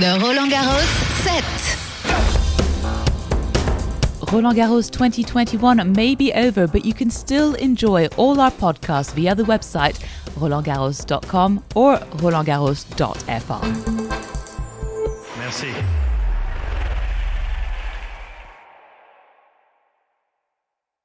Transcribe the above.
de Roland Garros 7. Roland Garros 2021 may be over, but you can still enjoy all our podcasts via the website rolandgarros.com or rolandgarros.fr. Merci.